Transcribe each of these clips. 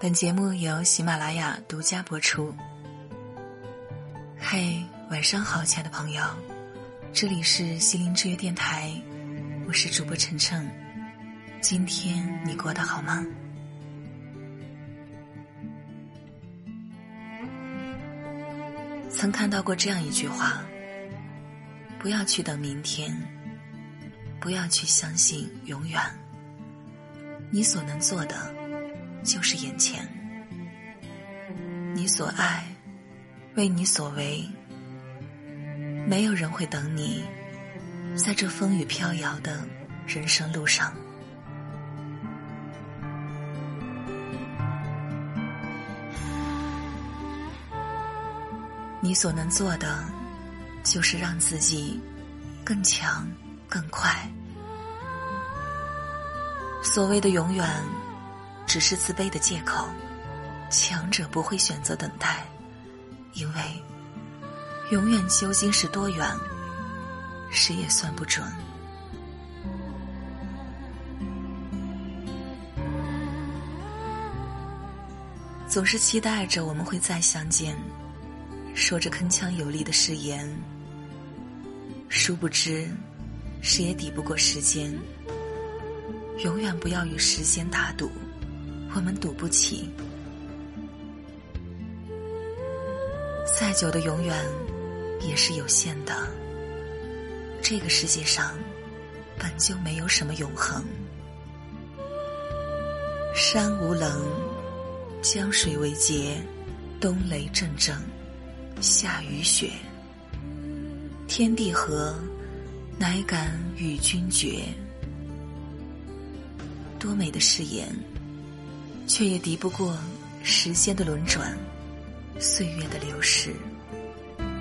本节目由喜马拉雅独家播出。嘿，晚上好，亲爱的朋友，这里是心灵之约电台，我是主播晨晨。今天你过得好吗？曾看到过这样一句话：不要去等明天，不要去相信永远。你所能做的。就是眼前，你所爱，为你所为，没有人会等你，在这风雨飘摇的人生路上。你所能做的，就是让自己更强、更快。所谓的永远。只是自卑的借口，强者不会选择等待，因为永远究竟是多远，谁也算不准。总是期待着我们会再相见，说着铿锵有力的誓言，殊不知，谁也抵不过时间。永远不要与时间打赌。我们赌不起，再久的永远也是有限的。这个世界上本就没有什么永恒。山无棱，江水为竭，冬雷阵阵，夏雨雪，天地合，乃敢与君绝。多美的誓言！却也敌不过时间的轮转，岁月的流逝，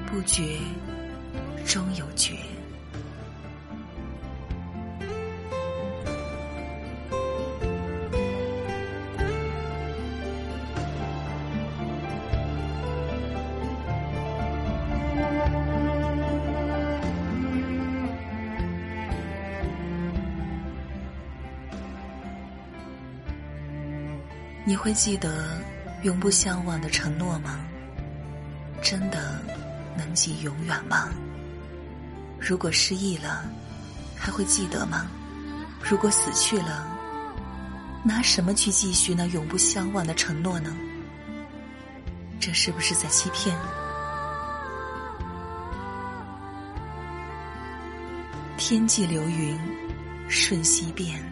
不觉终有觉。你会记得永不相忘的承诺吗？真的能记永远吗？如果失忆了，还会记得吗？如果死去了，拿什么去继续那永不相忘的承诺呢？这是不是在欺骗？天际流云瞬息变，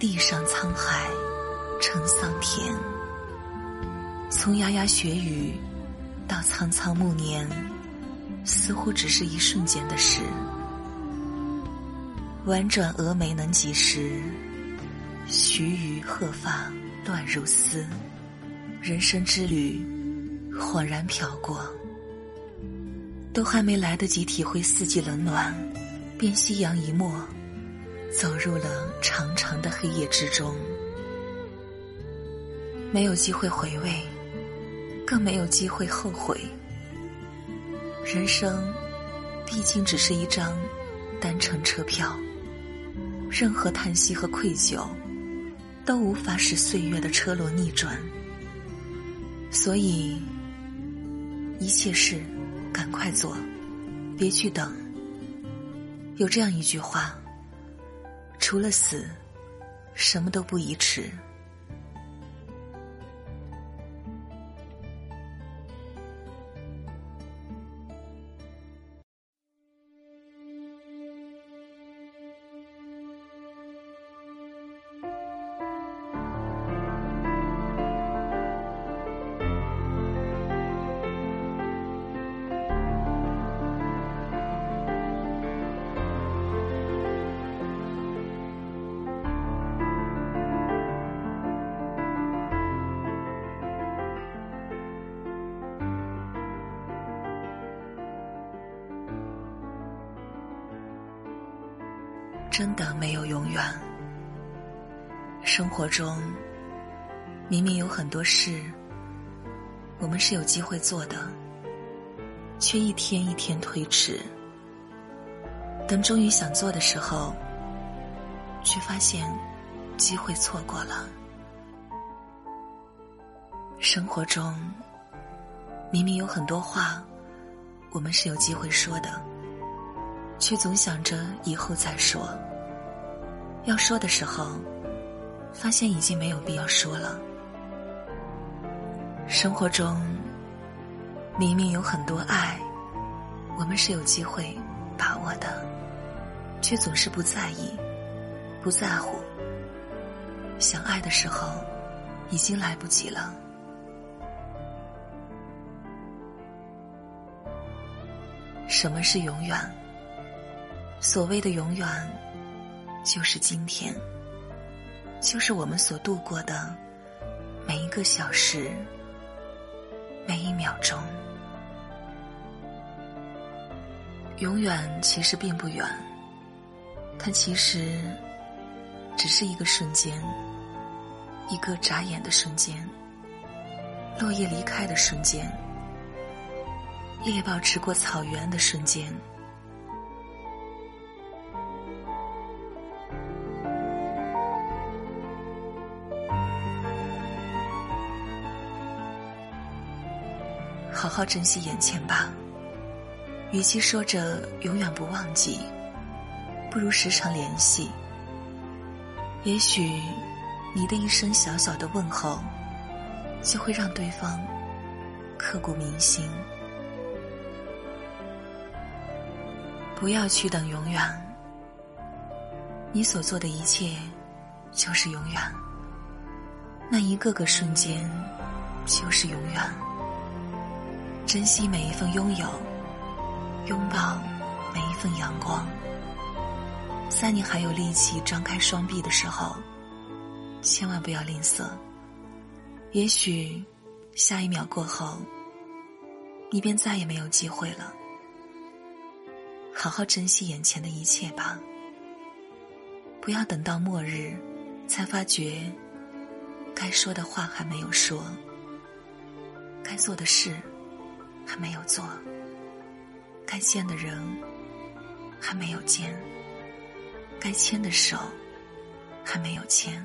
地上沧海。成桑田，从牙牙学语到苍苍暮年，似乎只是一瞬间的事。婉转蛾眉能几时？须臾鹤发乱如丝。人生之旅，恍然飘过，都还没来得及体会四季冷暖，便夕阳一没，走入了长长的黑夜之中。没有机会回味，更没有机会后悔。人生毕竟只是一张单程车票，任何叹息和愧疚都无法使岁月的车轮逆转。所以，一切事赶快做，别去等。有这样一句话：除了死，什么都不宜迟。真的没有永远。生活中，明明有很多事，我们是有机会做的，却一天一天推迟。等终于想做的时候，却发现机会错过了。生活中，明明有很多话，我们是有机会说的，却总想着以后再说。要说的时候，发现已经没有必要说了。生活中，明明有很多爱，我们是有机会把握的，却总是不在意、不在乎。想爱的时候，已经来不及了。什么是永远？所谓的永远，就是今天，就是我们所度过的每一个小时、每一秒钟。永远其实并不远，它其实只是一个瞬间，一个眨眼的瞬间，落叶离开的瞬间。猎豹驰过草原的瞬间，好好珍惜眼前吧。与其说着永远不忘记，不如时常联系。也许你的一声小小的问候，就会让对方刻骨铭心。不要去等永远，你所做的一切就是永远。那一个个瞬间就是永远。珍惜每一份拥有，拥抱每一份阳光。在你还有力气张开双臂的时候，千万不要吝啬。也许下一秒过后，你便再也没有机会了。好好珍惜眼前的一切吧，不要等到末日，才发觉该说的话还没有说，该做的事还没有做，该见的人还没有见，该牵的手还没有牵。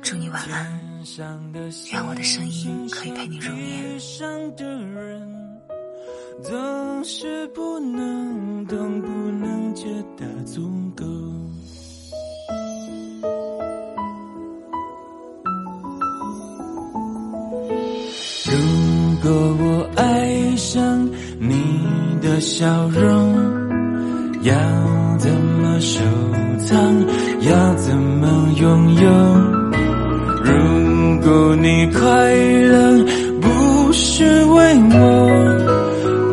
祝你晚安，愿我的声音可以陪你入眠。总是不能懂，不能觉得足够。如果我爱上你的笑容，要怎么收藏？要怎么拥有？你快乐不是为我，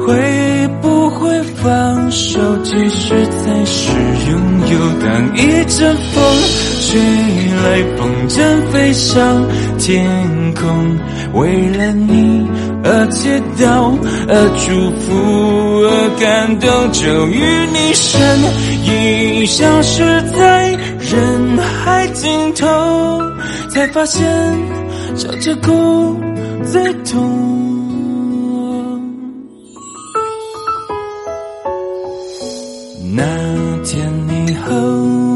会不会放手？其实才是拥有。当一阵风吹来，风筝飞上天空，为了你而祈祷，而祝福，而感动，终于你身影消失在人海尽头。才发现，笑着哭最痛。那天你和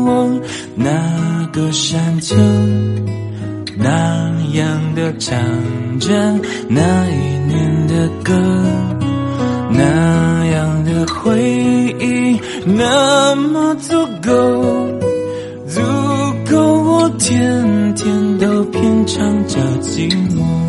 我那个山丘，那样的唱着那一年的歌，那样的回忆，那么足够。足够我天天都品尝着寂寞。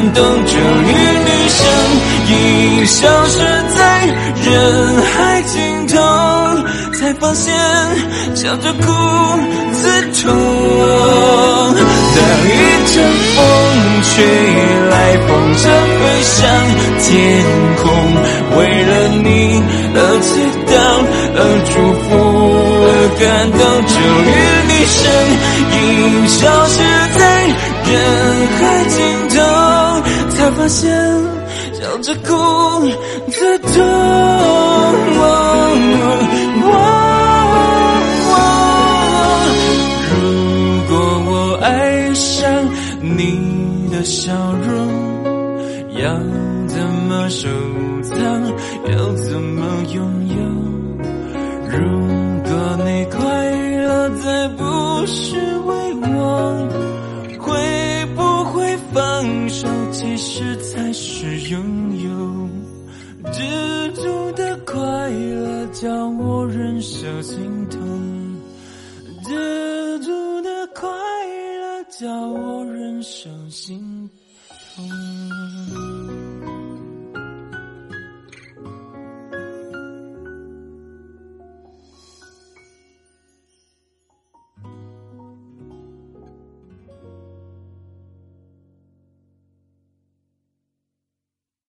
感动。终于，女生已消失在人海尽头，才发现笑着哭刺痛。当一阵风吹来，风筝飞上天空，为了你而祈祷，而祝福，而感动。终于，你身影消失发现笑着哭最痛。如果我爱上你的笑容，要怎么收藏？要怎么叫我忍受心痛。